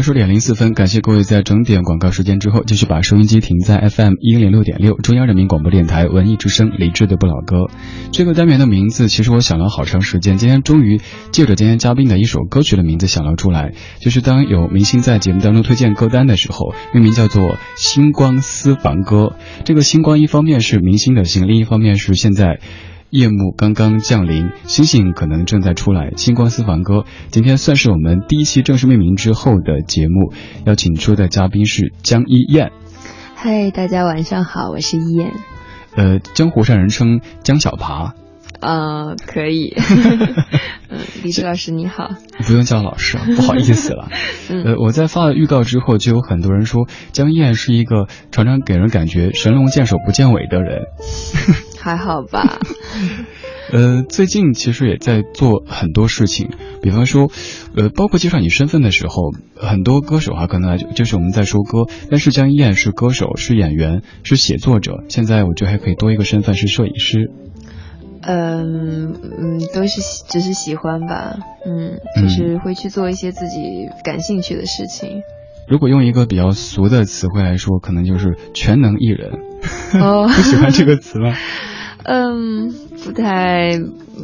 二十点零四分，感谢各位在整点广告时间之后，继续把收音机停在 FM 一零六点六，中央人民广播电台文艺之声，理智的不老歌。这个单元的名字，其实我想了好长时间，今天终于借着今天嘉宾的一首歌曲的名字想了出来，就是当有明星在节目当中推荐歌单的时候，命名叫做《星光私房歌》。这个星光一方面是明星的星，另一方面是现在。夜幕刚刚降临，星星可能正在出来。星光私房歌，今天算是我们第一期正式命名之后的节目。邀请出的嘉宾是江一燕。嗨，大家晚上好，我是一燕。呃，江湖上人称江小爬。啊，可以。嗯，李志老师你好。不用叫老师，不好意思了。呃，我在发了预告之后，就有很多人说江一燕是一个常常给人感觉神龙见首不见尾的人。还好吧，呃，最近其实也在做很多事情，比方说，呃，包括介绍你身份的时候，很多歌手哈，可能就是我们在说歌，但是江一燕是歌手，是演员，是写作者，现在我觉得还可以多一个身份是摄影师。嗯嗯，都是只是喜欢吧，嗯，就是会去做一些自己感兴趣的事情。如果用一个比较俗的词汇来说，可能就是全能艺人。哦，不喜欢这个词吗？嗯，不太，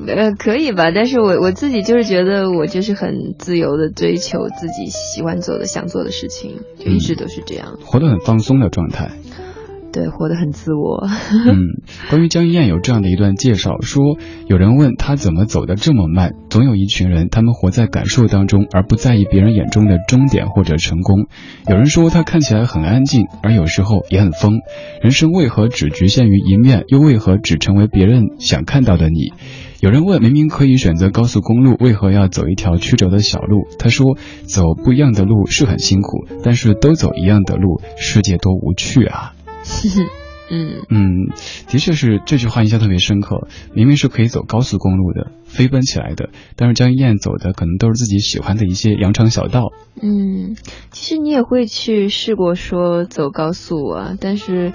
呃，可以吧。但是我我自己就是觉得，我就是很自由的追求自己喜欢做的、想做的事情，就一直都是这样，活得很放松的状态。对，活得很自我。嗯，关于江一燕有这样的一段介绍，说有人问她怎么走得这么慢，总有一群人，他们活在感受当中，而不在意别人眼中的终点或者成功。有人说她看起来很安静，而有时候也很疯。人生为何只局限于一面，又为何只成为别人想看到的你？有人问，明明可以选择高速公路，为何要走一条曲折的小路？他说，走不一样的路是很辛苦，但是都走一样的路，世界多无趣啊！嗯嗯，的确是这句话印象特别深刻。明明是可以走高速公路的，飞奔起来的，但是江一燕走的可能都是自己喜欢的一些羊肠小道。嗯，其实你也会去试过说走高速啊，但是。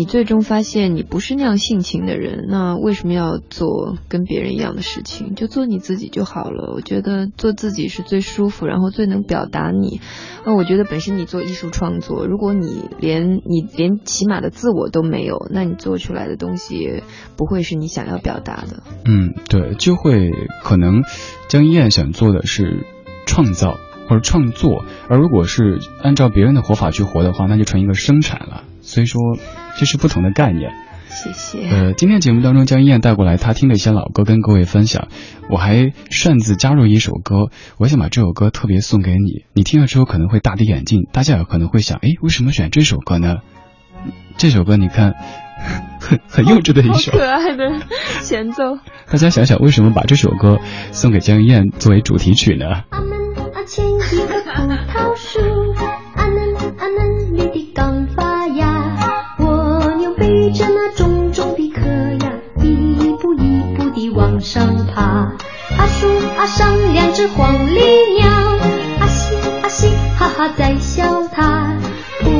你最终发现你不是那样性情的人，那为什么要做跟别人一样的事情？就做你自己就好了。我觉得做自己是最舒服，然后最能表达你。那我觉得本身你做艺术创作，如果你连你连起码的自我都没有，那你做出来的东西不会是你想要表达的。嗯，对，就会可能江一燕想做的是创造或者创作，而如果是按照别人的活法去活的话，那就成一个生产了。所以说。这是不同的概念，谢谢。呃，今天节目当中，江一燕带过来她听的一些老歌跟各位分享，我还擅自加入一首歌，我想把这首歌特别送给你，你听了之后可能会大跌眼镜，大家有可能会想，哎，为什么选这首歌呢？这首歌你看，很很幼稚的一首，可爱的前奏。大家想想，为什么把这首歌送给江一燕作为主题曲呢？往上爬。阿树阿上两只黄鹂鸟，阿西阿西哈哈在笑它。葡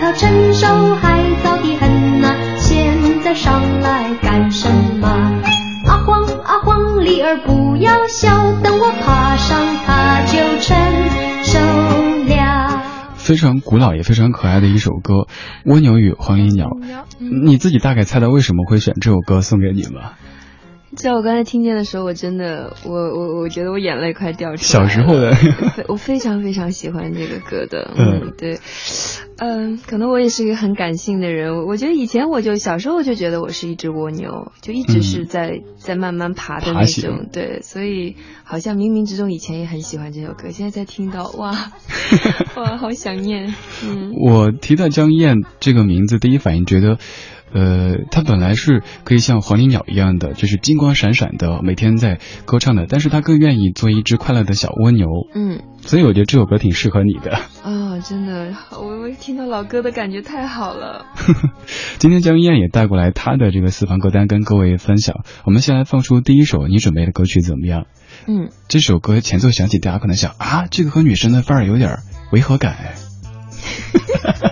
萄成熟还早得很呐，现在上来干什么？阿黄阿黄梨儿不要笑，等我爬上它就成熟了。非常古老也非常可爱的一首歌《蜗牛与黄鹂鸟》，你自己大概猜到为什么会选这首歌送给你吗？在我刚才听见的时候，我真的，我我我觉得我眼泪快掉出来。小时候的，我非常非常喜欢这个歌的。嗯，对，嗯，可能我也是一个很感性的人。我觉得以前我就小时候就觉得我是一只蜗牛，就一直是在在慢慢爬的那种。对，所以好像冥冥之中以前也很喜欢这首歌，现在在听到，哇 哇，好想念。嗯，我提到江燕这个名字，第一反应觉得。呃，他本来是可以像黄鹂鸟一样的，就是金光闪闪的，每天在歌唱的，但是他更愿意做一只快乐的小蜗牛。嗯，所以我觉得这首歌挺适合你的。啊，真的，我我听到老歌的感觉太好了。今天江一燕也带过来她的这个私房歌单跟各位分享。我们先来放出第一首你准备的歌曲怎么样？嗯，这首歌前奏响起，大家可能想啊，这个和女生的范儿有点违和感哎。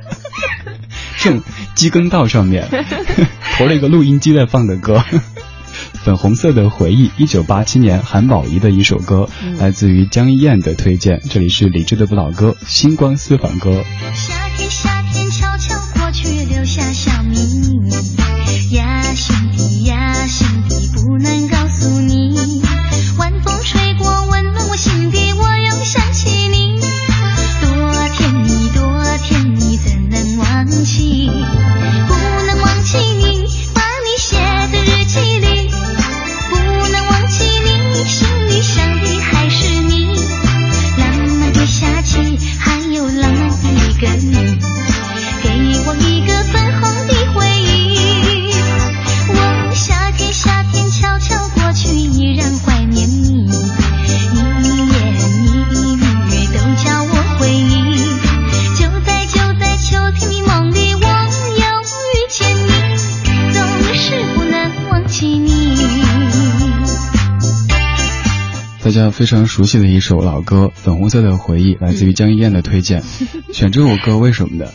正机耕道上面 投了一个录音机在放的歌，《粉红色的回忆》，一九八七年韩宝仪的一首歌，来自于江一燕的推荐。这里是理智的不老歌，星光私房歌。夏天，夏家非常熟悉的一首老歌《粉红色的回忆》，来自于江一燕的推荐。选这首歌为什么呢？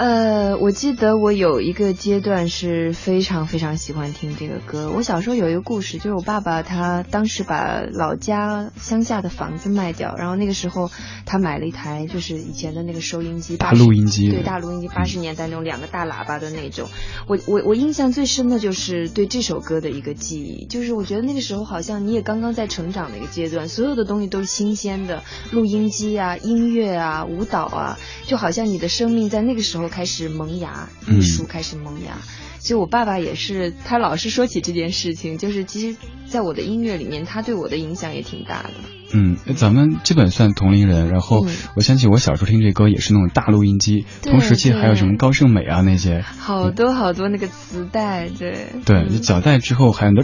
呃，我记得我有一个阶段是非常非常喜欢听这个歌。我小时候有一个故事，就是我爸爸他当时把老家乡下的房子卖掉，然后那个时候他买了一台就是以前的那个收音机，大录音机对，大录音机，八十年代那种两个大喇叭的那种。我我我印象最深的就是对这首歌的一个记忆，就是我觉得那个时候好像你也刚刚在成长的一个阶段，所有的东西都是新鲜的，录音机啊、音乐啊、舞蹈啊，就好像你的生命在那个时候开始萌芽，艺术开始萌芽。所以我爸爸也是，他老是说起这件事情，就是其实在我的音乐里面，他对我的影响也挺大的。嗯，咱们基本算同龄人。然后嗯我想起我小时候听这歌也是那种大录音机，对同时期还有什么高胜美啊那些。好多好多那个磁带，对对，嗯脚带之后还有那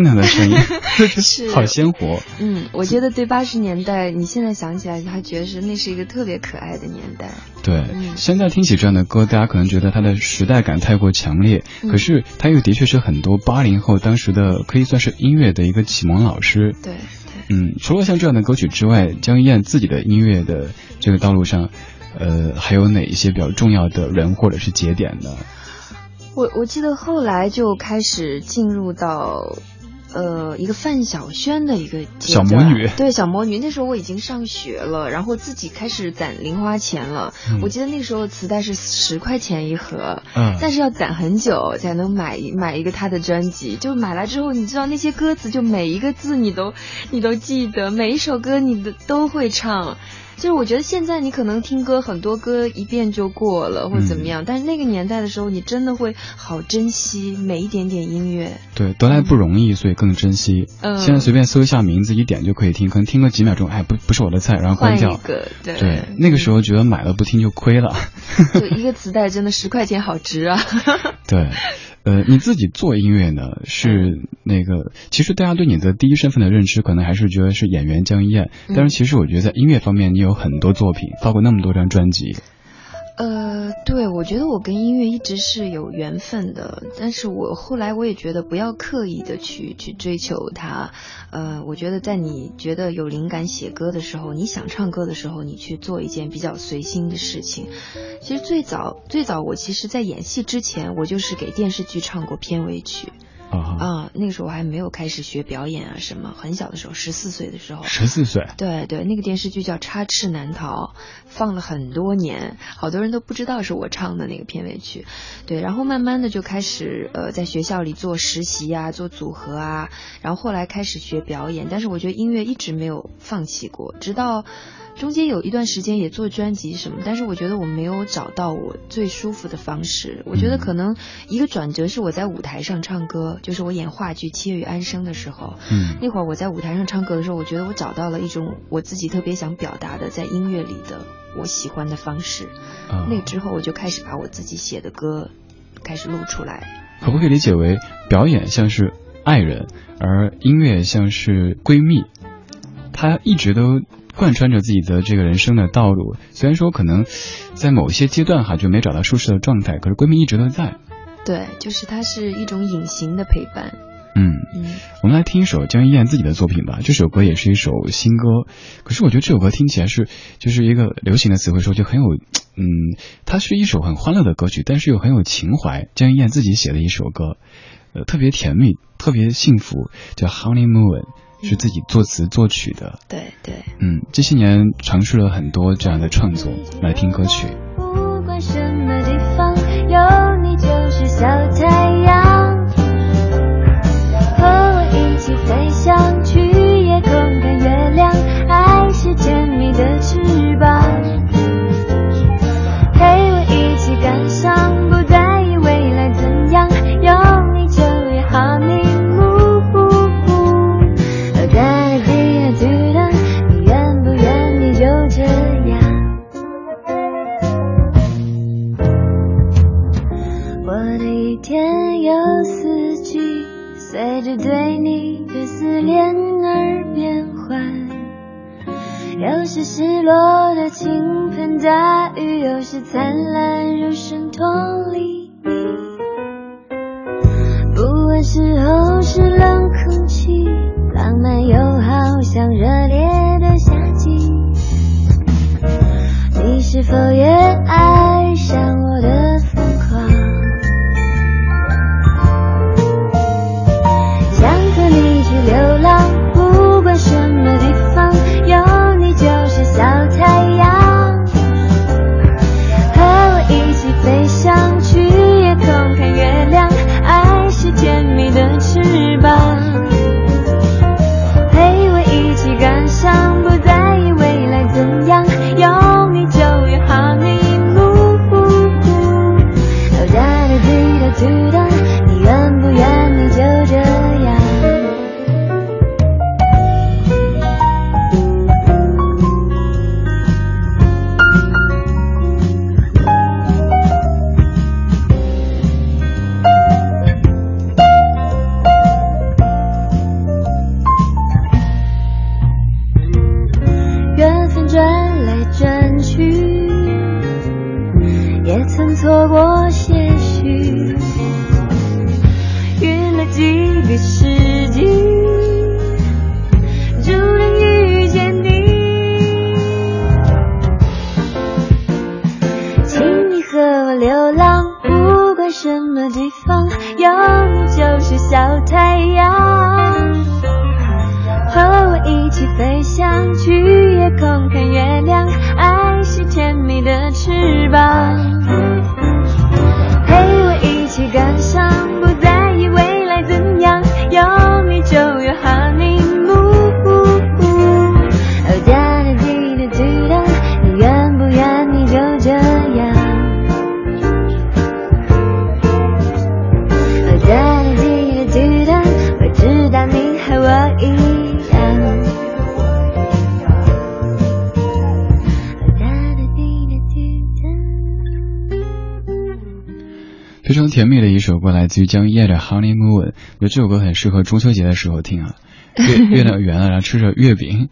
那样的声音，是好鲜活。嗯，我觉得对八十年代，你现在想起来，还觉得是那是一个特别可爱的年代。对，嗯现在听起这样的歌，大家可能觉得它的时代感太过强烈，嗯可是它又的确是很多八零后当时的可以算是音乐的一个启蒙老师。对对。嗯，除了像这样的歌曲之外，江一燕自己的音乐的这个道路上，呃，还有哪一些比较重要的人或者是节点呢？我我记得后来就开始进入到。呃，一个范晓萱的一个小魔女对小魔女，那时候我已经上学了，然后自己开始攒零花钱了。嗯我记得那时候磁带是十块钱一盒，嗯但是要攒很久才能买一买一个她的专辑。就买来之后，你知道那些歌词，就每一个字你都你都记得，每一首歌你都都会唱。就是我觉得现在你可能听歌很多歌一遍就过了或者怎么样，但是那个年代的时候，你真的会好珍惜每一点点音乐。对，得来不容易，所以更珍惜。嗯现在随便搜一下名字，一点就可以听，可能听个几秒钟，哎，不不是我的菜，然后关掉。对，那个时候觉得买了不听就亏了。就一个磁带真的十块钱好值啊。对，呃，你自己做音乐呢，是那个，其实大家对你的第一身份的认知，可能还是觉得是演员江一燕，但是其实我觉得在音乐方面，你有很多作品，发过那么多张专辑。呃，对，我觉得我跟音乐一直是有缘分的，但是我后来我也觉得不要刻意的去去追求它。呃，我觉得在你觉得有灵感写歌的时候，你想唱歌的时候，你去做一件比较随心的事情。其实最早最早，我其实在演戏之前，我就是给电视剧唱过片尾曲啊。那个时候我还没有开始学表演啊什么，很小的时候，十四岁的时候。十四岁，对对，那个电视剧叫《插翅难逃》，放了很多年，好多人都不知道是我唱的那个片尾曲。对，然后慢慢的就开始呃在学校里做实习啊，做组合啊，然后后来开始学表演，但是我觉得音乐一直没有放弃过，直到。中间有一段时间也做专辑什么，但是我觉得我没有找到我最舒服的方式。我觉得可能一个转折是我在舞台上唱歌，就是我演话剧《七月与安生》的时候，嗯那会儿我在舞台上唱歌的时候，我觉得我找到了一种我自己特别想表达的在音乐里的我喜欢的方式。嗯，那之后我就开始把我自己写的歌开始录出来。可不可以理解为表演像是爱人，而音乐像是闺蜜？她一直都贯穿着自己的这个人生的道路。虽然说可能在某些阶段哈就没找到舒适的状态，可是闺蜜一直都在。对，就是它是一种隐形的陪伴。嗯，嗯，我们来听一首江一燕自己的作品吧。这首歌也是一首新歌，可是我觉得这首歌听起来是就是一个流行的词汇说就很有，嗯，它是一首很欢乐的歌曲，但是又很有情怀。江一燕自己写的一首歌，呃，特别甜蜜，特别幸福，叫《Honeymoon》，是自己作词作曲的。对对。嗯，这些年尝试了很多这样的创作，来听歌曲。不管什么小太阳。和我一起飞翔，曾错过些许，晕了几个时来自于江一燕的《Honeymoon》。我觉得这首歌很适合中秋节的时候听啊，月 月亮圆了，然后吃着月饼。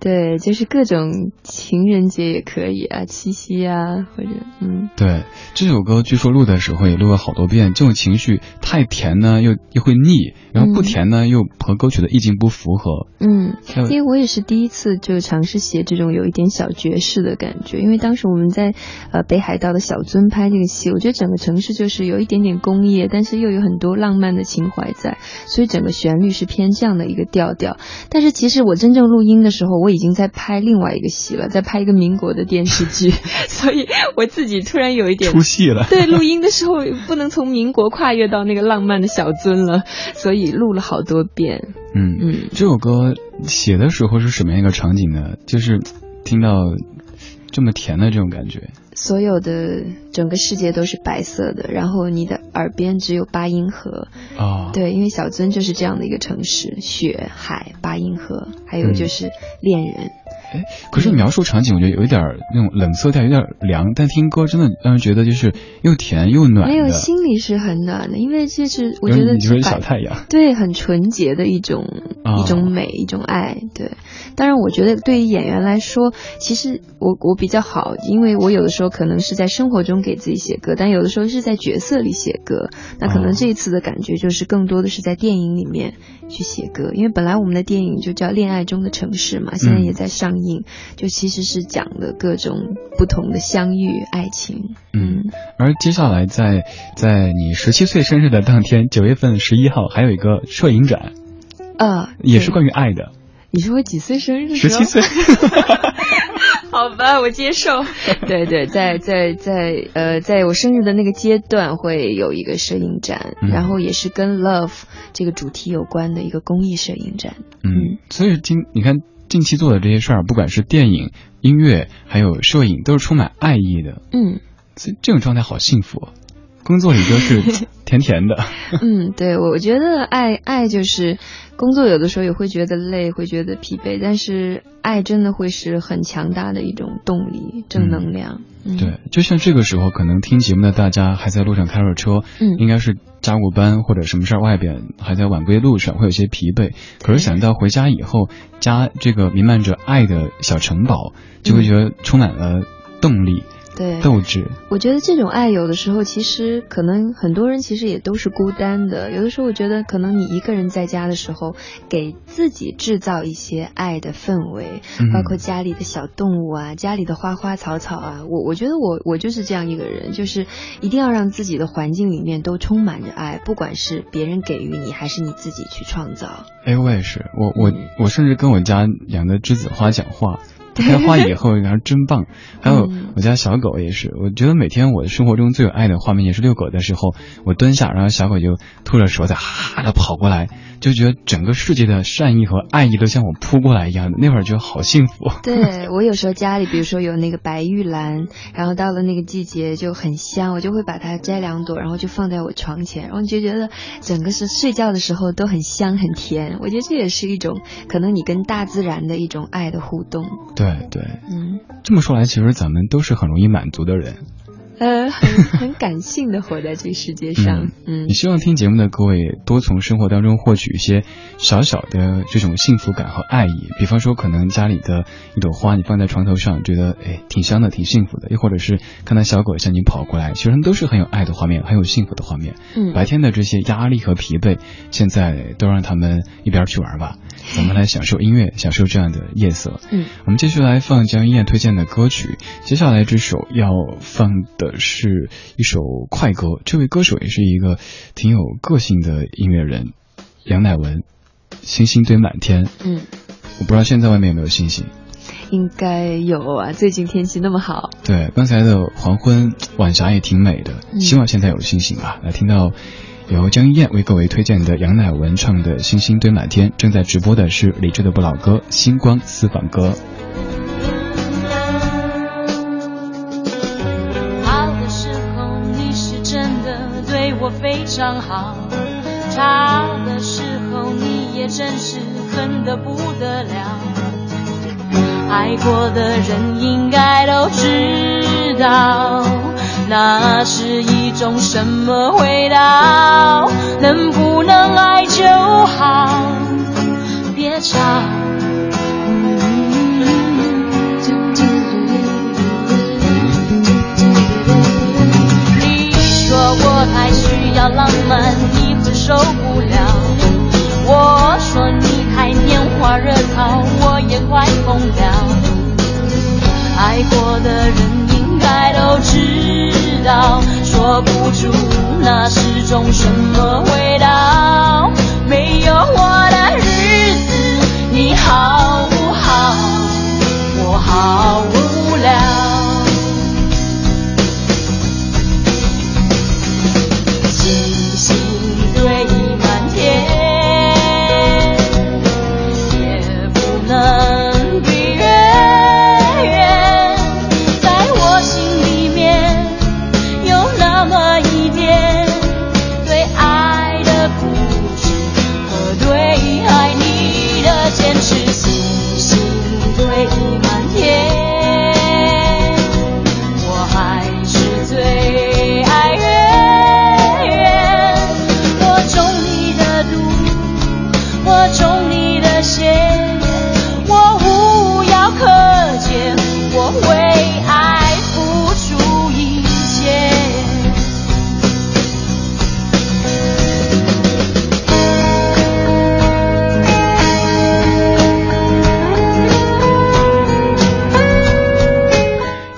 对，就是各种情人节也可以啊，七夕啊，或者嗯，对，这首歌据说录的时候也录了好多遍，这种情绪太甜呢又又会腻，然后不甜呢又和歌曲的意境不符合。嗯因为我也是第一次就尝试写这种有一点小爵士的感觉，因为当时我们在呃北海道的小樽拍这个戏，我觉得整个城市就是有一点点工业，但是又有很多浪漫的情怀在，所以整个旋律是偏这样的一个调调。但是其实我真正录音的时候，我已经在拍另外一个戏了，在拍一个民国的电视剧，所以我自己突然有一点出戏了。对，录音的时候不能从民国跨越到那个浪漫的小樽了，所以录了好多遍。嗯嗯这首歌写的时候是什么样一个场景呢？就是听到这么甜的这种感觉。所有的整个世界都是白色的，然后你的耳边只有八音盒。啊，对，因为小樽就是这样的一个城市，雪、海、八音盒，还有就是恋人。哎，可是描述场景，我觉得有一点儿那种冷色调，有点凉，但听歌真的让人觉得就是又甜又暖。没有，心里是很暖的，因为这是我觉得你就是小太阳。对，很纯洁的一种、啊一种美，一种爱。对，当然，我觉得对于演员来说，其实我我比较好，因为我有的时候可能是在生活中给自己写歌，但有的时候是在角色里写歌。那可哦能这一次的感觉就是更多的是在电影里面去写歌，因为本来我们的电影就叫《恋爱中的城市》嘛，现在也在上映，就其实是讲的各种不同的相遇、爱情。嗯，而接下来在在你十七岁生日的当天，九月份十一号，还有一个摄影展，啊，也是关于爱的。你是我几岁生日？十七岁，好吧，我接受。对对，在在在呃，在我生日的那个阶段会有一个摄影展，嗯然后也是跟 love 这个主题有关的一个公益摄影展。嗯，所以今你看近期做的这些事儿，不管是电影、音乐，还有摄影，都是充满爱意的。嗯所以这种状态好幸福、啊，工作里都是 甜甜的。嗯，对，我觉得爱爱就是工作有的时候也会觉得累，会觉得疲惫，但是爱真的会是很强大的一种动力、正能量。嗯，对，就像这个时候，可能听节目的大家还在路上开着车，嗯。应该是加过班或者什么事儿，外边还在晚归路上，会有些疲惫。可是想到回家以后，家这个弥漫着爱的小城堡，就会觉得充满了动力、对。斗志。我觉得这种爱有的时候，其实可能很多人其实也都是孤单的。有的时候，我觉得可能你一个人在家的时候，给自己制造一些爱的氛围，嗯包括家里的小动物啊，家里的花花草草啊。我我觉得我我就是这样一个人，就是一定要让自己的环境里面都充满着爱，不管是别人给予你，还是你自己去创造。哎，我也是，我我我甚至跟我家养的栀子花讲话。它开花以后，然后真棒。还有嗯我家小狗也是，我觉得每天我的生活中最有爱的画面也是遛狗的时候，我蹲下，然后小狗就吐着舌头哈的跑过来，就觉得整个世界的善意和爱意都向我扑过来一样的，那会儿觉得好幸福。对我有时候家里，比如说有那个白玉兰，然后到了那个季节就很香，我就会把它摘两朵，然后就放在我床前，然后就觉得整个是睡觉的时候都很香很甜。我觉得这也是一种可能你跟大自然的一种爱的互动。对对，嗯，这么说来，其实咱们都是很容易满足的人。呃，很很感性的活在这个世界上。嗯也希望听节目的各位多从生活当中获取一些小小的这种幸福感和爱意。比方说，可能家里的一朵花，你放在床头上，觉得哎挺香的，挺幸福的；又或者是看到小狗向你跑过来，其实都是很有爱的画面，很有幸福的画面。嗯白天的这些压力和疲惫，现在都让他们一边去玩吧，咱们来享受音乐，享受这样的夜色。嗯，我们继续来放江一燕推荐的歌曲。接下来这首要放的是一首快歌，这位歌手也是一个挺有个性的音乐人，杨乃文。星星堆满天，嗯，我不知道现在外面有没有星星。应该有啊，最近天气那么好。对，刚才的黄昏晚霞也挺美的，嗯希望现在有星星吧。来听到由江一燕为各位推荐的杨乃文唱的《星星堆满天》，正在直播的是李志的不老歌《星光私房歌》。常好，差的时候你也真是恨得不得了。爱过的人应该都知道，那是一种什么味道。能不能爱就好，别吵。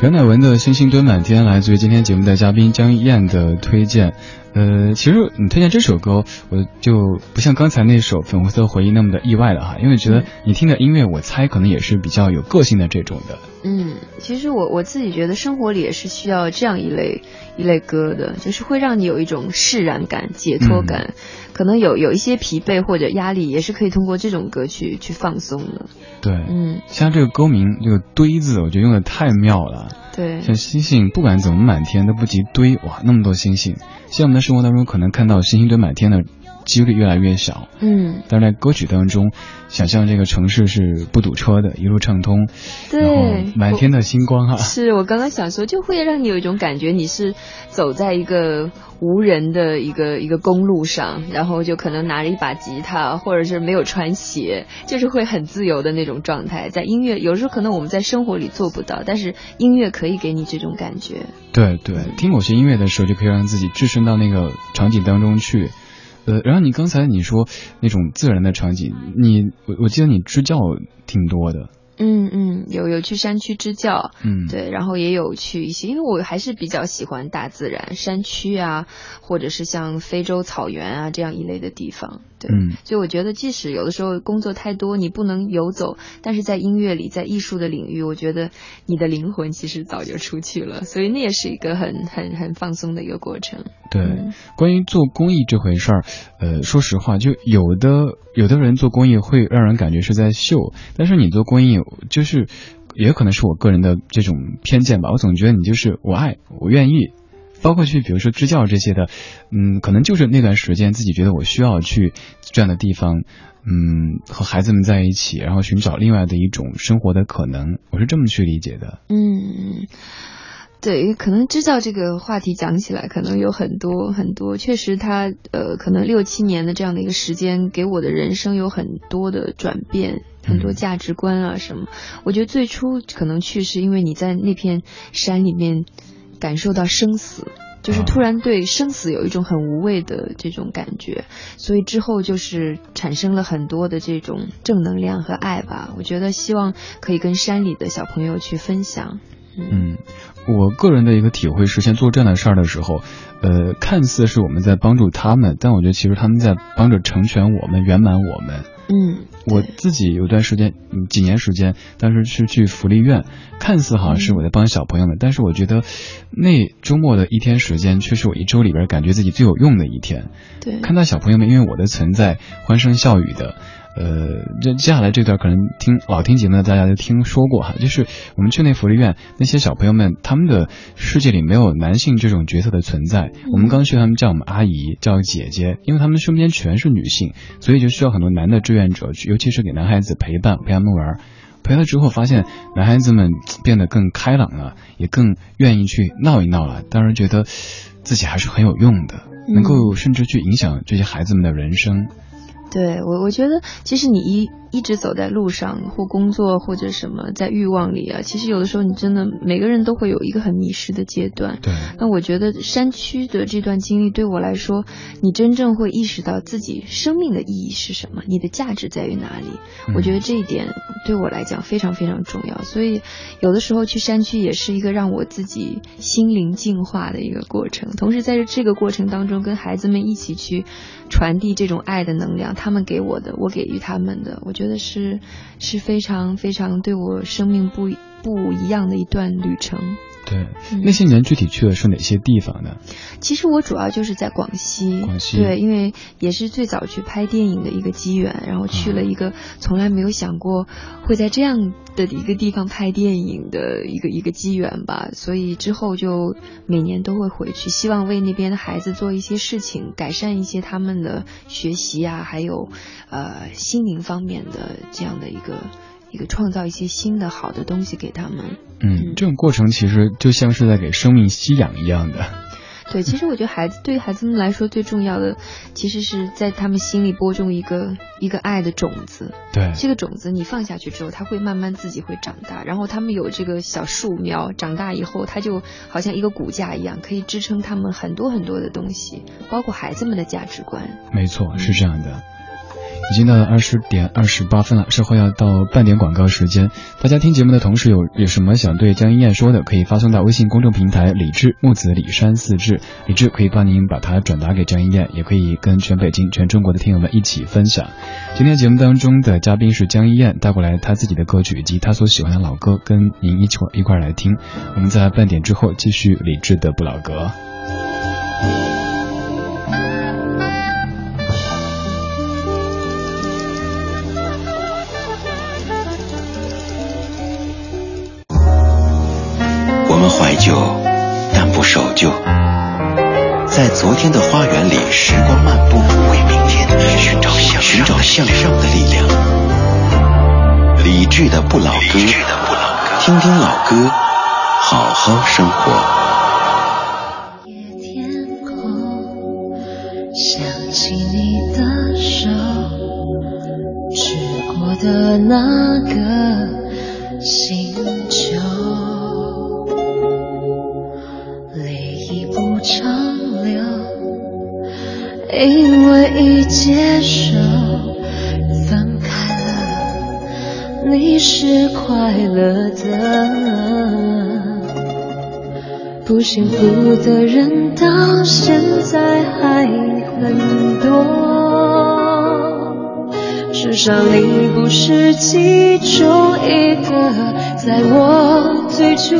杨乃文的《星星堆满天》来自于今天节目的嘉宾江燕的推荐。呃，其实你推荐这首歌，我就不像刚才那首《粉红色回忆》那么的意外了哈，因为觉得你听的音乐，我猜可能也是比较有个性的这种的。嗯，其实我我自己觉得生活里也是需要这样一类一类歌的，就是会让你有一种释然感、解脱感，可能有有一些疲惫或者压力，也是可以通过这种歌去去放松的。对，嗯，像这个歌名这个“堆”字，我觉得用的太妙了。对，像星星，不管怎么满天都不及堆，哇，那么多星星。像我们的生活当中，可能看到星星堆满天的几率越来越小。嗯，但是在歌曲当中，想象这个城市是不堵车的，一路畅通，对，满天的星光哈、是我刚刚想说，就会让你有一种感觉，你是走在一个无人的一个一个公路上，然后就可能拿着一把吉他，或者是没有穿鞋，就是会很自由的那种状态。在音乐，有时候可能我们在生活里做不到，但是音乐可以给你这种感觉。对对，听某些音乐的时候，就可以让自己置身到那个场景当中去。呃，然后你刚才你说那种自然的场景，你我我记得你支教挺多的，嗯嗯，有有去山区支教，嗯，对，然后也有去一些，因为我还是比较喜欢大自然，山区啊，或者是像非洲草原啊这样一类的地方。对，嗯所以我觉得，即使有的时候工作太多，你不能游走，但是在音乐里，在艺术的领域，我觉得你的灵魂其实早就出去了，所以那也是一个很 很很放松的一个过程。对。嗯关于做公益这回事儿，呃，说实话，就有的有的人做公益会让人感觉是在秀，但是你做公益就是，也可能是我个人的这种偏见吧，我总觉得你就是我爱我愿意。包括去，比如说支教这些的，嗯，可能就是那段时间自己觉得我需要去这样的地方，嗯，和孩子们在一起，然后寻找另外的一种生活的可能，我是这么去理解的。嗯，对，可能支教这个话题讲起来，可能有很多很多，确实他呃，可能六七年的这样的一个时间，给我的人生有很多的转变。很多价值观啊什么，我觉得最初可能去是因为你在那片山里面感受到生死，就是突然对生死有一种很无畏的这种感觉，所以之后就是产生了很多的这种正能量和爱吧。我觉得希望可以跟山里的小朋友去分享。嗯，我个人的一个体会是，先做这样的事儿的时候，呃，看似是我们在帮助他们，但我觉得其实他们在帮着成全我们、圆满我们。嗯，我自己有段时间，嗯，几年时间，当时是去福利院，看似好像是我在帮小朋友们，但是我觉得那周末的一天时间，却是我一周里边感觉自己最有用的一天。对，看到小朋友们因为我的存在欢声笑语的。呃，这接下来这段可能听老听节目的大家都听说过哈，就是我们去那福利院，那些小朋友们，他们的世界里没有男性这种角色的存在。我们刚去，他们叫我们阿姨，叫姐姐，因为他们身边全是女性，所以就需要很多男的志愿者去，尤其是给男孩子陪伴，陪他们玩。陪了之后，发现男孩子们变得更开朗了，也更愿意去闹一闹了。当然觉得自己还是很有用的，能够甚至去影响这些孩子们的人生。对我，我觉得其实你一一直走在路上或工作或者什么，在欲望里啊，其实有的时候你真的每个人都会有一个很迷失的阶段。对。那我觉得山区的这段经历对我来说，你真正会意识到自己生命的意义是什么，你的价值在于哪里。嗯、我觉得这一点对我来讲非常非常重要。所以有的时候去山区也是一个让我自己心灵净化的一个过程。同时在这个过程当中，跟孩子们一起去传递这种爱的能量。他们给我的，我给予他们的，我觉得是是非常非常对我生命不不一样的一段旅程。对，那些年具体去的是哪些地方呢？其实我主要就是在广西，广西对，因为也是最早去拍电影的一个机缘，然后去了一个从来没有想过会在这样的一个地方拍电影的一个一个机缘吧，所以之后就每年都会回去，希望为那边的孩子做一些事情，改善一些他们的学习啊，还有呃心灵方面的这样的一个。一个创造一些新的好的东西给他们，嗯，这种过程其实就像是在给生命吸氧一样的。对，其实我觉得孩子对孩子们来说最重要的，其实是在他们心里播种一个一个爱的种子。对，这个种子你放下去之后，它会慢慢自己会长大，然后他们有这个小树苗，长大以后，它就好像一个骨架一样，可以支撑他们很多很多的东西，包括孩子们的价值观。没错，是这样的。已经到了二十点二十八分了，稍后要到半点广告时间。大家听节目的同时有有什么想对江一燕说的，可以发送到微信公众平台“李志木子李山四志”，李志可以帮您把它转达给江一燕，也可以跟全北京、全中国的听友们一起分享。今天节目当中的嘉宾是江一燕，带过来她自己的歌曲以及她所喜欢的老歌，跟您一起一块来听。我们在半点之后继续李志的不老歌。旧，但不守旧。在昨天的花园里，时光漫步，为明天寻找向寻找向上的力量。理智的不老歌，听听老歌，好好生活。夜天空，想起你的手，去过的那个星球，长流，因为已接受分开了，你是快乐的。不幸福的人到现在还很多，至少你不是其中一个。在我最初，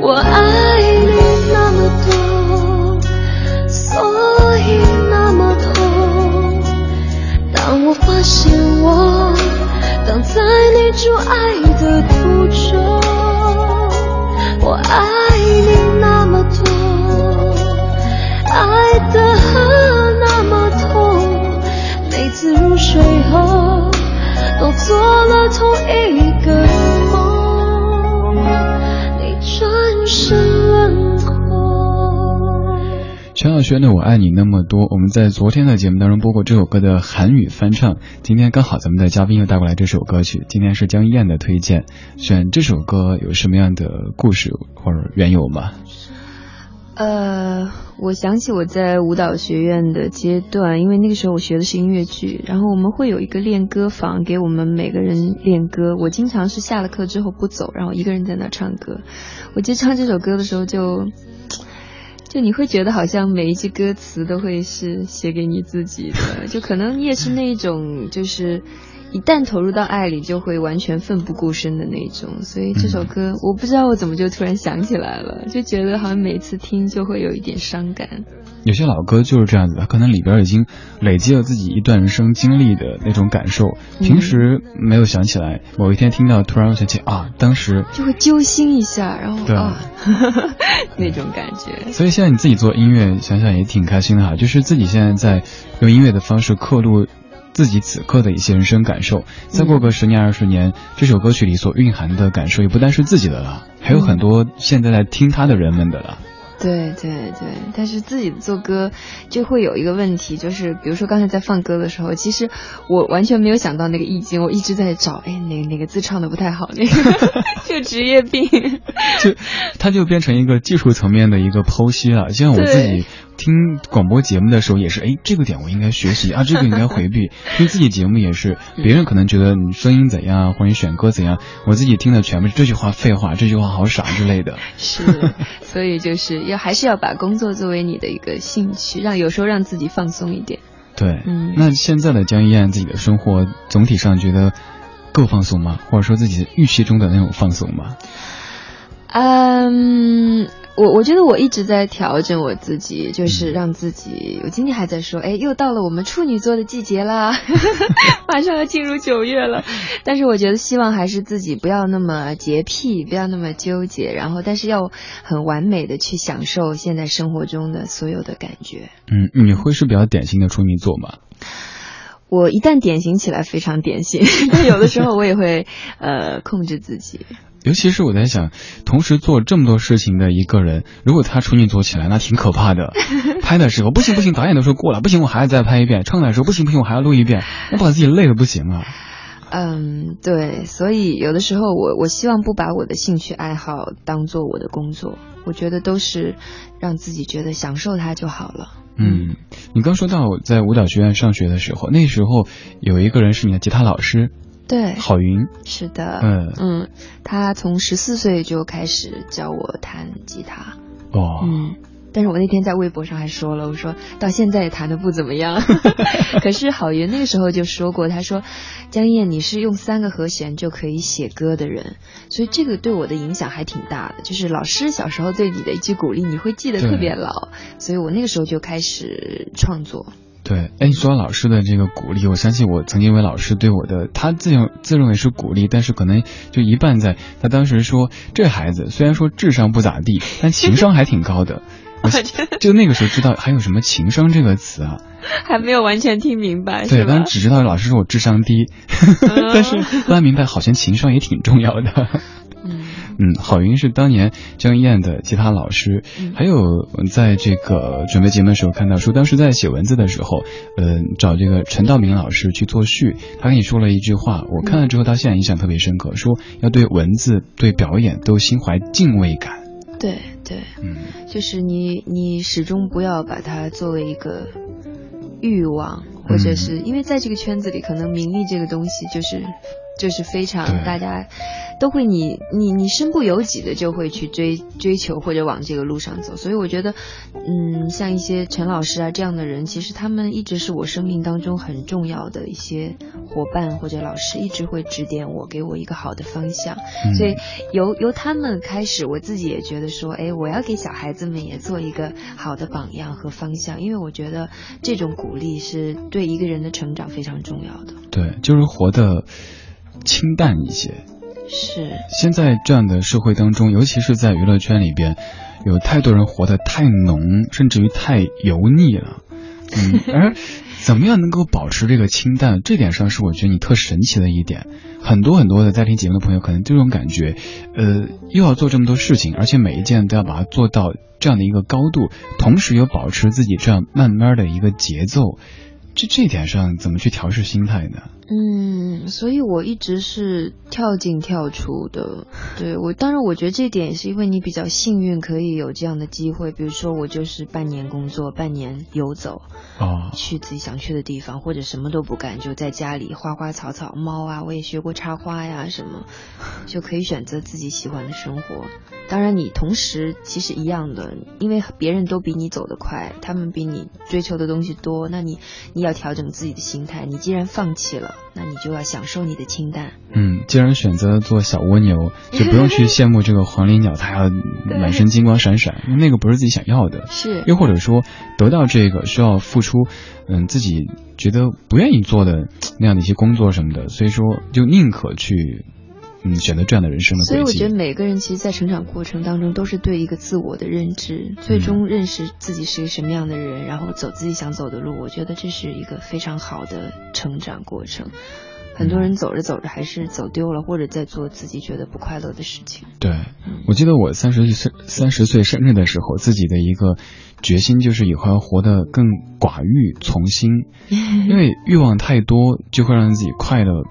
我爱你发现我挡在你阻碍的途中。我爱你那么多，爱的那么痛，每次入睡后都做了同一个陈小轩的《我爱你那么多》，我们在昨天的节目当中播过这首歌的韩语翻唱。今天刚好咱们的嘉宾又带过来这首歌曲，今天是江一燕的推荐。选这首歌有什么样的故事或者缘由吗？呃，我想起我在舞蹈学院的阶段，因为那个时候我学的是音乐剧，然后我们会有一个练歌房，给我们每个人练歌。我经常是下了课之后不走，然后一个人在那唱歌。我记得唱这首歌的时候就，就你会觉得好像每一句歌词都会是写给你自己的，就可能你也是那种就是。一旦投入到爱里，就会完全奋不顾身的那种。所以这首歌，我不知道我怎么就突然想起来了，就觉得好像每次听就会有一点伤感。有些老歌就是这样子，它可能里边已经累积了自己一段人生经历的那种感受，平时没有想起来，某一天听到，突然想起啊，当时就会揪心一下，然后对啊，那种感觉。所以现在你自己做音乐，想想也挺开心的哈，就是自己现在在用音乐的方式刻录。自己此刻的一些人生感受，再过个十年二十年，这首歌曲里所蕴含的感受也不单是自己的了，还有很多现在在听它的人们的了。对对对，但是自己做歌就会有一个问题，就是比如说刚才在放歌的时候，其实我完全没有想到那个意境，我一直在找，哎，哪哪个字唱的不太好，那个 就职业病，就它就变成一个技术层面的一个剖析了。就像我自己听广播节目的时候也是，哎，这个点我应该学习啊，这个应该回避。听自己节目也是，别人可能觉得你声音怎样，或者你选歌怎样，我自己听的全部是这句话废话，这句话好傻之类的。是，所以就是要还是要把工作作为你的一个兴趣，让有时候让自己放松一点。对，嗯那现在的江一燕自己的生活总体上觉得够放松吗？或者说自己预期中的那种放松吗？嗯，我我觉得我一直在调整我自己，就是让自己。我今天还在说，哎，又到了我们处女座的季节啦，马上要进入九月了。但是我觉得希望还是自己不要那么洁癖，不要那么纠结，然后但是要很完美的去享受现在生活中的所有的感觉。嗯，你会是比较典型的处女座吗？我一旦典型起来，非常典型，但有的时候我也会呃控制自己。尤其是我在想，同时做这么多事情的一个人，如果他处女座起来，那挺可怕的。拍的时候不行不行，导演都说过了，不行我还要再拍一遍；唱的时候不行不行，我还要录一遍，那把自己累的不行啊。嗯，对，所以有的时候我我希望不把我的兴趣爱好当做我的工作，我觉得都是让自己觉得享受它就好了。嗯，你刚说到在舞蹈学院上学的时候，那时候有一个人是你的吉他老师，对，郝云。是的，嗯嗯，他从十四岁就开始教我弹吉他，哦，嗯，但是我那天在微博上还说了，我说到现在也弹的不怎么样。可是郝云那个时候就说过，他说江燕你是用三个和弦就可以写歌的人，所以这个对我的影响还挺大的。就是老师小时候对你的一句鼓励，你会记得特别牢，所以我那个时候就开始创作。对，哎，你说到老师的这个鼓励，我相信我曾经一位老师对我的，他自认自认为是鼓励，但是可能就一半在，他当时说这孩子虽然说智商不咋地，但情商还挺高的。我就那个时候知道还有什么情商这个词啊，还没有完全听明白，对，当时只知道老师说我智商低，但是突然明白好像情商也挺重要的。嗯。嗯，郝云是当年江一燕的吉他老师，嗯。还有呃在这个准备节目的时候看到说，当时在写文字的时候，呃，找这个陈道明老师去作序，他跟你说了一句话，我看了之后到现在印象特别深刻，说要对文字、对表演都心怀敬畏感。对对，嗯。就是你你始终不要把它作为一个欲望，或者是、因为在这个圈子里，可能名利这个东西就是就是非常大家都会你你你身不由己的就会去追追求或者往这个路上走，所以我觉得，嗯，像一些陈老师啊这样的人，其实他们一直是我生命当中很重要的一些伙伴或者老师，一直会指点我，给我一个好的方向。嗯所以由由他们开始，我自己也觉得说，哎，我要给小孩子们也做一个好的榜样和方向，因为我觉得这种鼓励是对一个人的成长非常重要的。对，就是活得清淡一些。是，现在这样的社会当中，尤其是在娱乐圈里边，有太多人活得太浓，甚至于太油腻了。嗯，而怎么样能够保持这个清淡，这点上是我觉得你特神奇的一点。很多很多的在听节目的朋友可能这种感觉，呃，又要做这么多事情，而且每一件都要把它做到这样的一个高度，同时又保持自己这样慢慢的一个节奏。这这点上怎么去调试心态呢？嗯，所以我一直是跳进跳出的。对我，当然我觉得这点也是因为你比较幸运，可以有这样的机会。比如说我就是半年工作，半年游走，哦，去自己想去的地方，或者什么都不干，就在家里花花草草、猫啊，我也学过插花呀什么，就可以选择自己喜欢的生活。当然，你同时其实一样的，因为别人都比你走得快，他们比你追求的东西多，那你你要调整自己的心态。你既然放弃了，那你就要享受你的清淡。嗯，既然选择做小蜗牛，就不用去羡慕这个黄鹂鸟，它要满身金光闪闪，那个不是自己想要的。是又或者说，得到这个需要付出，嗯，自己觉得不愿意做的那样的一些工作什么的，所以说就宁可去，嗯，选择这样的人生的轨迹。所以我觉得每个人其实，在成长过程当中，都是对一个自我的认知，最终认识自己是一个什么样的人，然后走自己想走的路。我觉得这是一个非常好的成长过程。很多人走着走着还是走丢了，或者在做自己觉得不快乐的事情。对，我记得我三十岁三十岁生日的时候，自己的一个决心就是以后要活得更寡欲从心，因为欲望太多就会让自己快乐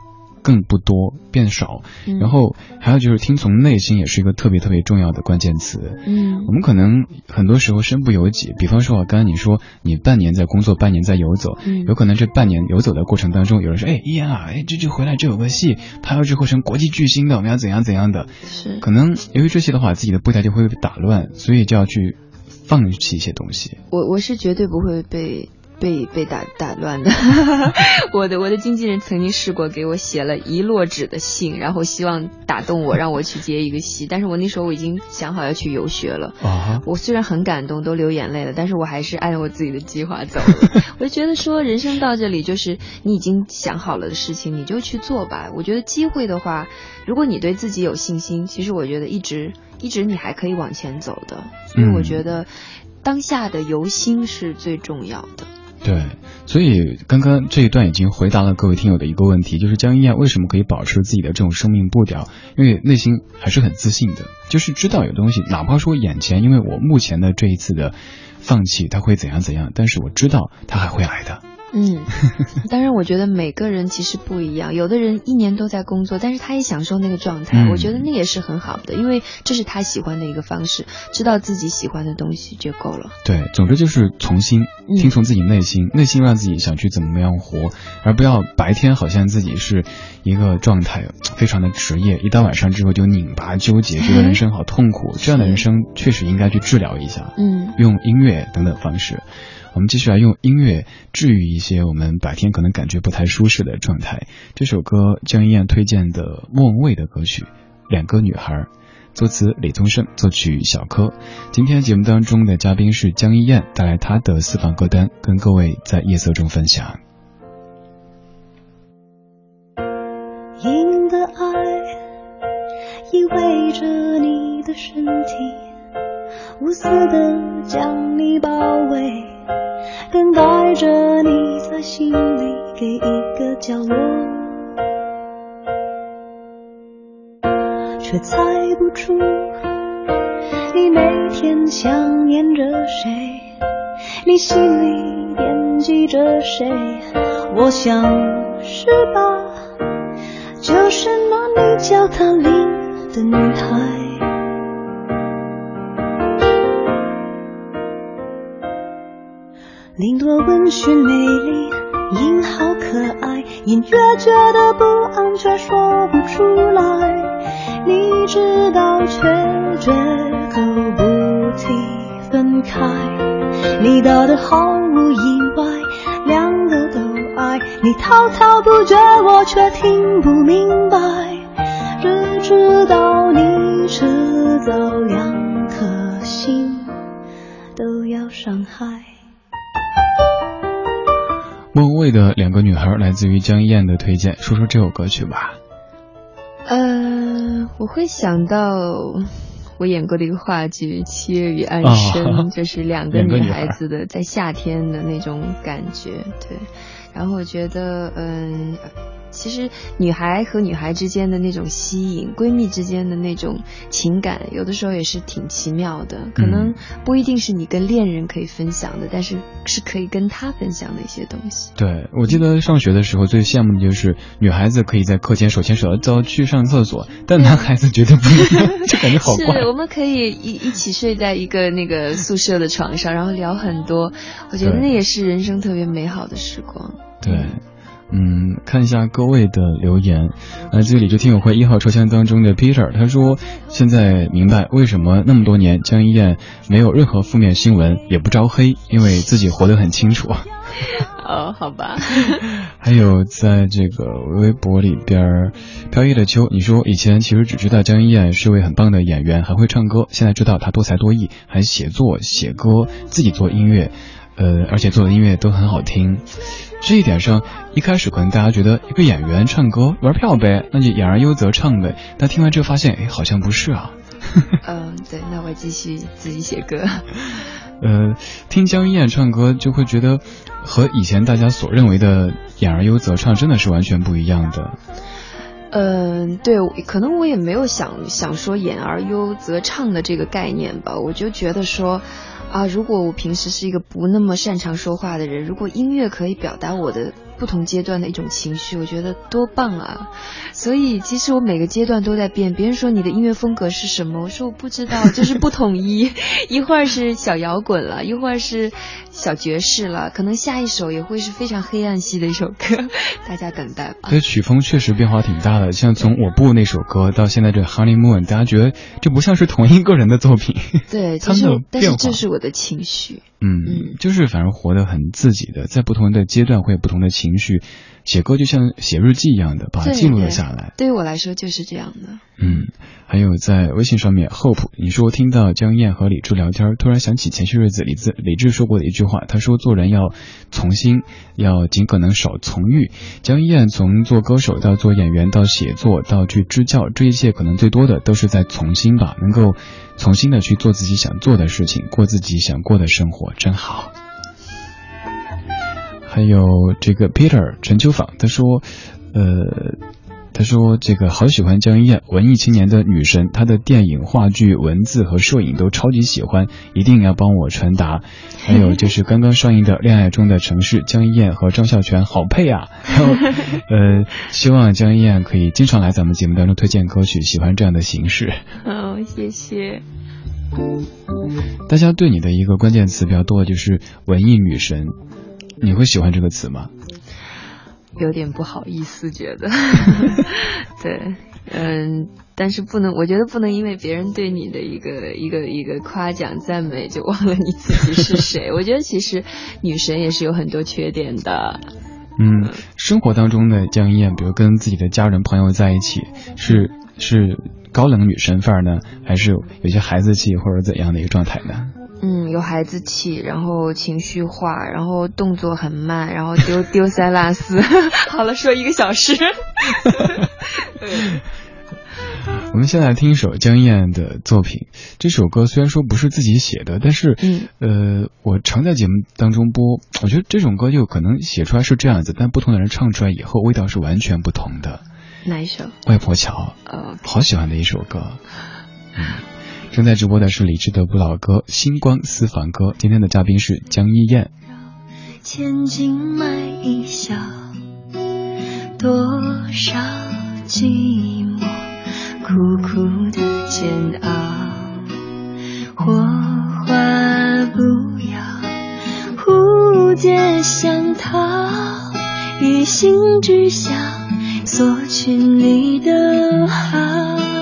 更不多变少。嗯然后还有就是听从内心也是一个特别特别重要的关键词。嗯我们可能很多时候身不由己，比方说，我刚刚你说你半年在工作，半年在游走，嗯有可能这半年游走的过程当中，有人说，哎，依然啊，哎，这就回来这有个戏，拍到之后成国际巨星的，我们要怎样怎样的，是可能由于这些的话，自己的步调就会被打乱，所以就要去放弃一些东西。我我是绝对不会被被被打打乱 的。我的我的经纪人曾经试过给我写了一摞纸的信，然后希望打动我，让我去接一个戏。但是我那时候我已经想好要去游学了。啊，我虽然很感动，都流眼泪了，但是我还是按我自己的计划走了。我就觉得说，人生到这里就是你已经想好了的事情，你就去做吧。我觉得机会的话，如果你对自己有信心，其实我觉得一直一直你还可以往前走的。所以我嗯觉得当下的由心是最重要的。对，所以刚刚这一段已经回答了各位听友的一个问题，就是江一燕为什么可以保持自己的这种生命步调？因为内心还是很自信的，就是知道有东西，哪怕说眼前，因为我目前的这一次的放弃，他会怎样怎样，但是我知道他还会来的。嗯，当然，我觉得每个人其实不一样，有的人一年都在工作，但是他也享受那个状态，嗯我觉得那也是很好的，因为这是他喜欢的一个方式，知道自己喜欢的东西就够了。对，总之就是从心嗯听从自己内心，内心让自己想去怎么样活，而不要白天好像自己是一个状态非常的职业，一到晚上之后就拧巴纠结，觉得人生好痛苦，这样的人生确实应该去治疗一下。嗯用音乐等等方式，我们继续来用音乐治愈一些我们白天可能感觉不太舒适的状态。这首歌江一燕推荐的莫文蔚的歌曲《两个女孩》，作词李宗盛，作曲小柯。今天节目当中的嘉宾是江一燕，带来她的私房歌单，跟各位在夜色中分享。身体，无私的将你包围，等待着你在心里给一个角落，却猜不出你每天想念着谁，你心里惦记着谁，我想是吧？就是那你叫她林的女孩。林多温驯美丽，音好可爱，隐约觉得不安，却说不出来。你知道，却绝口不提分开。你到的毫无意外，两个都爱。你滔滔不绝，我却听不明白。只知道你迟早两颗心都要伤害。莫文蔚的《两个女孩》来自于江一燕的推荐，说说这首歌曲吧。呃，我会想到我演过的一个话剧《七月与安生》哦 就是两个女孩子的在夏天的那种感觉，对。然后我觉得，嗯，其实女孩和女孩之间的那种吸引，闺蜜之间的那种情感，有的时候也是挺奇妙的。可能不一定是你跟恋人可以分享的，但是是可以跟他分享的一些东西。对，我记得上学的时候最羡慕的就是女孩子可以在课间手牵手走去上厕所，但男孩子绝对不能，就感觉好怪。是，我们可以一一起睡在一个那个宿舍的床上，然后聊很多。我觉得那也是人生特别美好的时光。对，嗯，看一下各位的留言，来自于理智听友会一号车厢当中的 Peter，他说现在明白为什么那么多年江一燕没有任何负面新闻，也不招黑，因为自己活得很清楚。哦，好吧。还有在这个微博里边，飘逸的秋，你说以前其实只知道江一燕是位很棒的演员，还会唱歌，现在知道她多才多艺，还写作、写歌，自己做音乐，呃，而且做的音乐都很好听。这一点上，一开始可能大家觉得一个演员唱歌玩票呗，那就演而优则唱呗。但听完之后发现，哎，好像不是啊。嗯，对，那我继续自己写歌。呃，听江一燕唱歌就会觉得和以前大家所认为的演而优则唱真的是完全不一样的。嗯，对，可能我也没有想想说演而优则唱的这个概念吧，我就觉得说，啊，如果我平时是一个不那么擅长说话的人，如果音乐可以表达我的不同阶段的一种情绪，我觉得多棒啊！所以其实我每个阶段都在变。别人说你的音乐风格是什么，我说我不知道，就是不统一，一会儿是小摇滚了，一会儿是小爵士了，可能下一首也会是非常黑暗系的一首歌，大家等待吧。这曲风确实变化挺大的，像从我不那首歌到现在这 Honeymoon，大家觉得这不像是同一个人的作品。对，其实但是这是我的情绪。嗯，就是反而活得很自己的，在不同的阶段会有不同的情绪。写歌就像写日记一样的，把它记录了下来。对于我来说就是这样的。嗯，还有在微信上面，Hope，你说听到江燕和李志聊天，突然想起前些日子李志李志说过的一句话，他说做人要从心，要尽可能少从欲。江燕从做歌手到做演员到写作到去支教，这一切可能最多的都是在从心吧，能够重新的去做自己想做的事情，过自己想过的生活，真好。还有这个 Peter 陈秋芳，他说，呃，他说这个好喜欢江一燕，文艺青年的女神，她的电影、话剧、文字和摄影都超级喜欢，一定要帮我传达。还有就是刚刚上映的《恋爱中的城市》，江一燕和张孝全好配啊。然后呃，希望江一燕可以经常来咱们节目当中推荐歌曲，喜欢这样的形式。哦，谢谢。大家对你的一个关键词比较多的就是文艺女神，你会喜欢这个词吗？有点不好意思，觉得，对，嗯，但是不能，我觉得不能因为别人对你的一个一个一个夸奖赞美，就忘了你自己是谁。我觉得其实女神也是有很多缺点的。嗯，生活当中的江一燕，比如跟自己的家人朋友在一起，是是高冷女神范儿呢，还是有些孩子气或者怎样的一个状态呢？嗯，有孩子气，然后情绪化，然后动作很慢，然后丢 丢三落四。好了，说一个小时。我们先来听一首江燕的作品。这首歌虽然说不是自己写的，但是，嗯，呃，我常在节目当中播。我觉得这种歌就可能写出来是这样子，但不同的人唱出来以后，味道是完全不同的。哪一首？外婆桥。呃，好喜欢的一首歌。嗯。正在直播的是李志的不老歌《星光私房歌》，今天的嘉宾是江一燕。千金买一笑，多少寂寞，苦苦的煎熬。火花不要，蝴蝶想逃，一心只想索取你的好。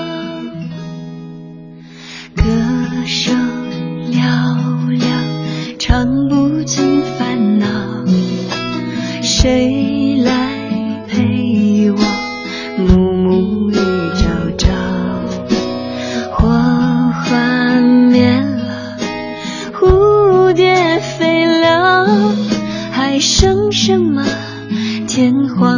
唱不尽烦恼。谁来陪我？暮暮与朝朝。火花灭了，蝴蝶飞了，还剩什么？天荒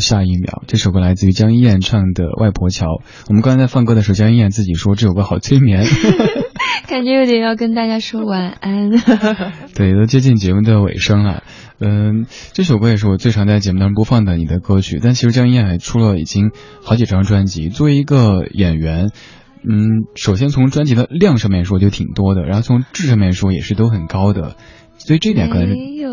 下一秒。这首歌来自于江一燕唱的《外婆桥》。我们刚才在放歌的时候，江一燕自己说这首歌好催眠，感觉有点要跟大家说晚安。对，都接近节目的尾声了。嗯，这首歌也是我最常在节目当中播放的你的歌曲。但其实江一燕还出了已经好几张专辑。作为一个演员，嗯，首先从专辑的量上面说就挺多的，然后从质上面说也是都很高的。所以这点可能没有，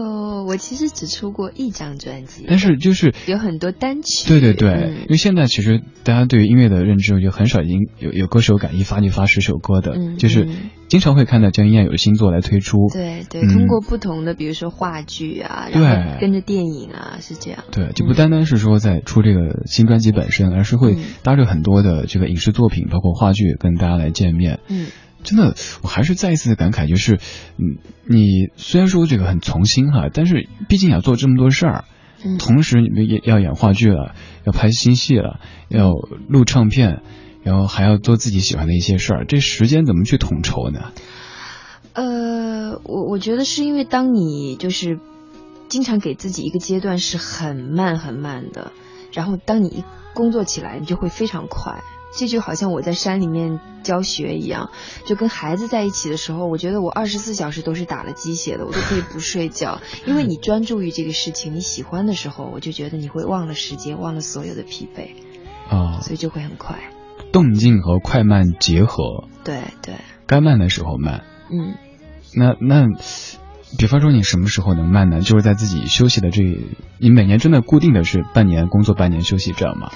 我其实只出过一张专辑，但是就是有很多单曲。对对对，因为现在其实大家对于音乐的认知，我觉得很少已经有有歌手敢一发就发十首歌的，就是经常会看到江一燕有新作来推出。对对，通过不同的，比如说话剧啊，然后跟着电影啊，是这样。对，就不单单是说在出这个新专辑本身，而是会搭着很多的这个影视作品，包括话剧跟大家来见面。嗯。真的，我还是再一次的感慨，就是，嗯，你虽然说这个很从心哈，但是毕竟要做这么多事儿，同时你们也要演话剧了，要拍新戏了，要录唱片，然后还要做自己喜欢的一些事儿，这时间怎么去统筹呢？呃，我我觉得是因为当你就是经常给自己一个阶段是很慢很慢的，然后当你一工作起来，你就会非常快。这就好像我在山里面教学一样，就跟孩子在一起的时候，我觉得我二十四小时都是打了鸡血的，我都可以不睡觉，因为你专注于这个事情，你喜欢的时候，我就觉得你会忘了时间，忘了所有的疲惫，啊、所以就会很快。动静和快慢结合，对对，该慢的时候慢。嗯。那那，比方说你什么时候能慢呢？就是在自己休息的这，你每年真的固定的是半年工作半年休息这样吗？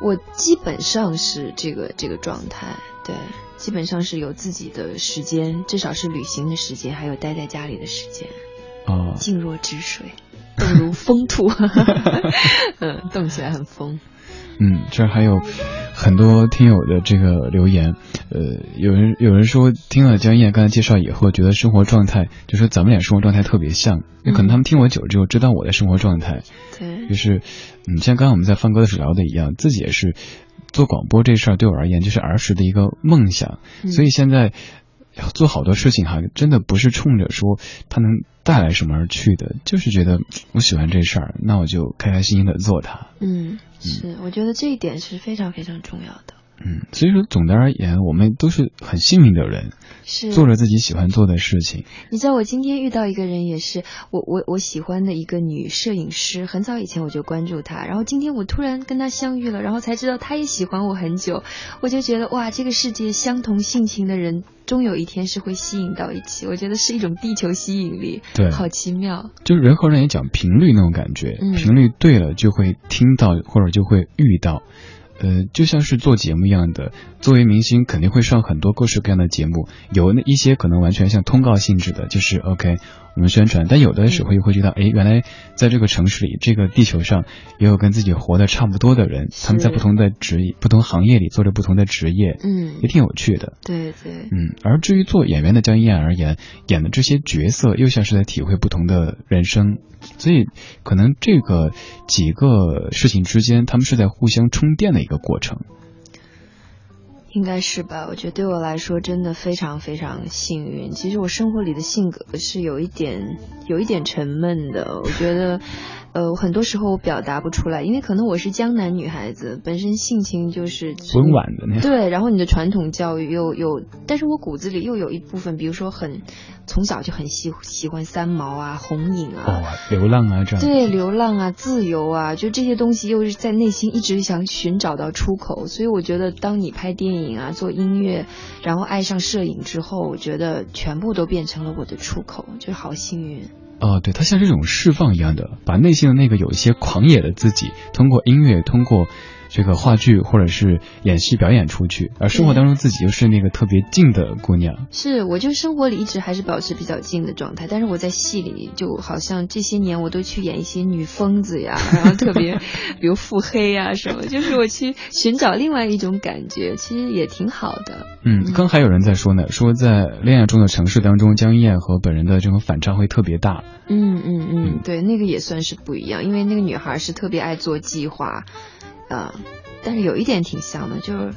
我基本上是这个这个状态，对，基本上是有自己的时间，至少是旅行的时间，还有待在家里的时间，哦、静若止水，动如风兔，嗯，动起来很疯。嗯，这儿还有很多听友的这个留言，呃，有人有人说听了江燕刚才介绍以后，觉得生活状态，就说咱们俩生活状态特别像，那可能他们听我久了之后知道我的生活状态，对，就是，嗯，像刚刚我们在放歌的时候聊的一样，自己也是做广播这事儿对我而言就是儿时的一个梦想，嗯。所以现在做好多事情哈，真的不是冲着说它能带来什么而去的，就是觉得我喜欢这事儿，那我就开开心心的做它。嗯，是，我觉得这一点是非常非常重要的。嗯，所以说总的而言，我们都是很幸运的人，是做着自己喜欢做的事情。你知道我今天遇到一个人，也是我我我喜欢的一个女摄影师，很早以前我就关注她，然后今天我突然跟她相遇了，然后才知道她也喜欢我很久，我就觉得哇，这个世界相同性情的人，终有一天是会吸引到一起，我觉得是一种地球吸引力，对好奇妙，就是人和人也讲频率那种感觉，嗯频率对了就会听到或者就会遇到。呃，就像是做节目一样的，作为明星肯定会上很多各式各样的节目，有那一些可能完全像通告性质的，就是 OK 我们宣传，但有的时候又会觉得，哎，原来在这个城市里，这个地球上也有跟自己活得差不多的人，他们在不同的职业、不同行业里做着不同的职业，嗯也，挺有趣的。对对，嗯，而至于做演员的江一燕而言，演的这些角色又像是在体会不同的人生，所以可能这个几个事情之间，他们是在互相充电的一个过程。应该是吧？我觉得对我来说真的非常非常幸运。其实我生活里的性格是有一点有一点沉闷的，我觉得。呃，很多时候我表达不出来，因为可能我是江南女孩子，本身性情就是温婉的那种。对，然后你的传统教育又有，但是我骨子里又有一部分，比如说很从小就很喜喜欢三毛啊、红影啊，哦，流浪啊，这样。对，流浪啊，自由啊，就这些东西又是在内心一直想寻找到出口，所以我觉得当你拍电影啊、做音乐，然后爱上摄影之后，我觉得全部都变成了我的出口，就好幸运。哦，对，它像这种释放一样的，把内心的那个有一些狂野的自己，通过音乐，通过这个话剧或者是演戏表演出去，而生活当中自己又是那个特别静的姑娘。是，我就生活里一直还是保持比较静的状态，但是我在戏里就好像这些年我都去演一些女疯子呀，然后特别 比如腹黑呀什么，就是我去寻找另外一种感觉，其实也挺好的。嗯，刚还有人在说呢，说在恋爱中的城市当中，江一燕和本人的这种反差会特别大。嗯嗯嗯嗯，对，那个也算是不一样，因为那个女孩是特别爱做计划，啊、但是有一点挺像的，就是。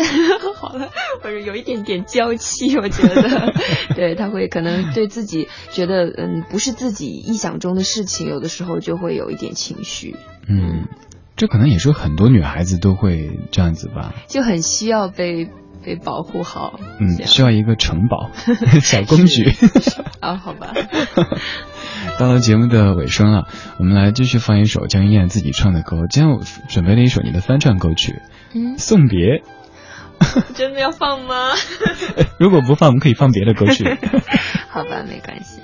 好了，或者有一点点娇气，我觉得，对，他会可能对自己觉得，嗯，不是自己意想中的事情，有的时候就会有一点情绪，嗯，这可能也是很多女孩子都会这样子吧。就很需要被被保护好。嗯，需要一个城堡，小公举。啊，好吧，到了节目的尾声了，我们来继续放一首江一燕自己唱的歌。今天我准备了一首你的翻唱歌曲嗯《送别》，真的要放吗？如果不放，我们可以放别的歌曲。好吧，没关系。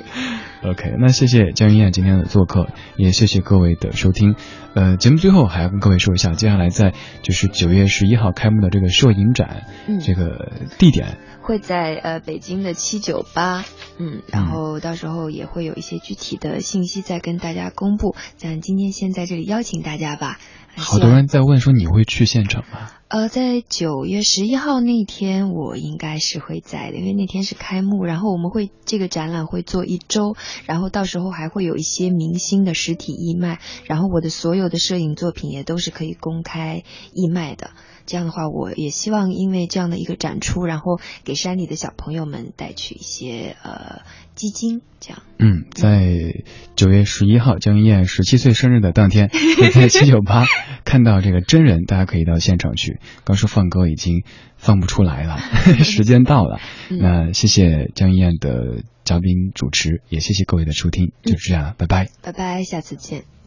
OK，那谢谢江云燕今天的做客，也谢谢各位的收听。呃，节目最后还要跟各位说一下，接下来在就是九月十一号开幕的这个摄影展，嗯这个地点会在呃北京的七九八，嗯，然后到时候也会有一些具体的信息再跟大家公布。咱今天先在这里邀请大家吧。呃好多人在问说你会去现场吗？呃，在九月十一号那天，我应该是会在的，因为那天是开幕，然后我们会这个展览会做一周，然后到时候还会有一些明星的实体义卖，然后我的所有的摄影作品也都是可以公开义卖的。这样的话，我也希望因为这样的一个展出，然后给山里的小朋友们带去一些呃基金这样。嗯，在九月十一号江一燕十七岁生日的当天，可以在七九八 看到这个真人，大家可以到现场去。刚说放歌已经放不出来了，时间到了。那谢谢江一燕的嘉宾主持，也谢谢各位的收听，就是这样了，拜拜。拜拜，下次见。